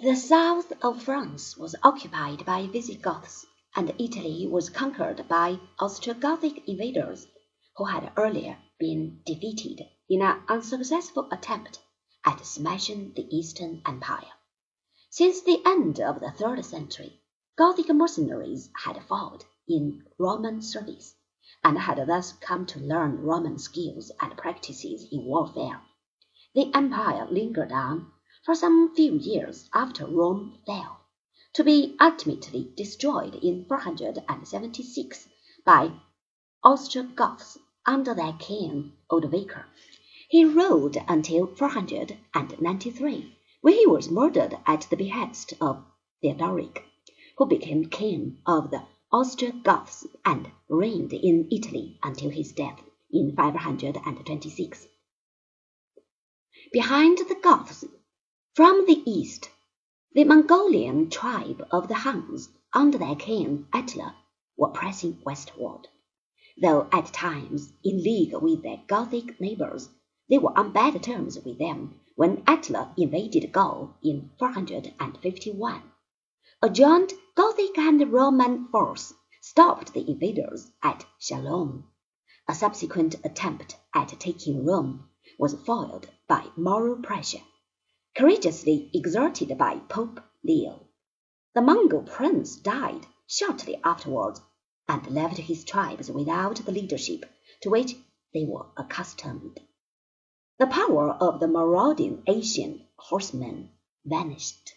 The south of France was occupied by Visigoths, and Italy was conquered by Ostrogothic invaders, who had earlier been defeated in an unsuccessful attempt at smashing the Eastern Empire. Since the end of the third century, Gothic mercenaries had fought in Roman service, and had thus come to learn Roman skills and practices in warfare. The empire lingered on for some few years after Rome fell, to be ultimately destroyed in 476 by Ostrogoths under their king Odovaker. He ruled until 493, when he was murdered at the behest of Theodoric, who became king of the Ostrogoths and reigned in Italy until his death in 526. Behind the Goths from the east, the Mongolian tribe of the Huns, under their king Attila, were pressing westward. Though at times in league with their Gothic neighbors, they were on bad terms with them when Attila invaded Gaul in 451. A joint Gothic and Roman force stopped the invaders at Chalons. A subsequent attempt at taking Rome was foiled by moral pressure courageously exerted by Pope Leo. The Mongol prince died shortly afterwards, and left his tribes without the leadership to which they were accustomed. The power of the marauding Asian horsemen vanished.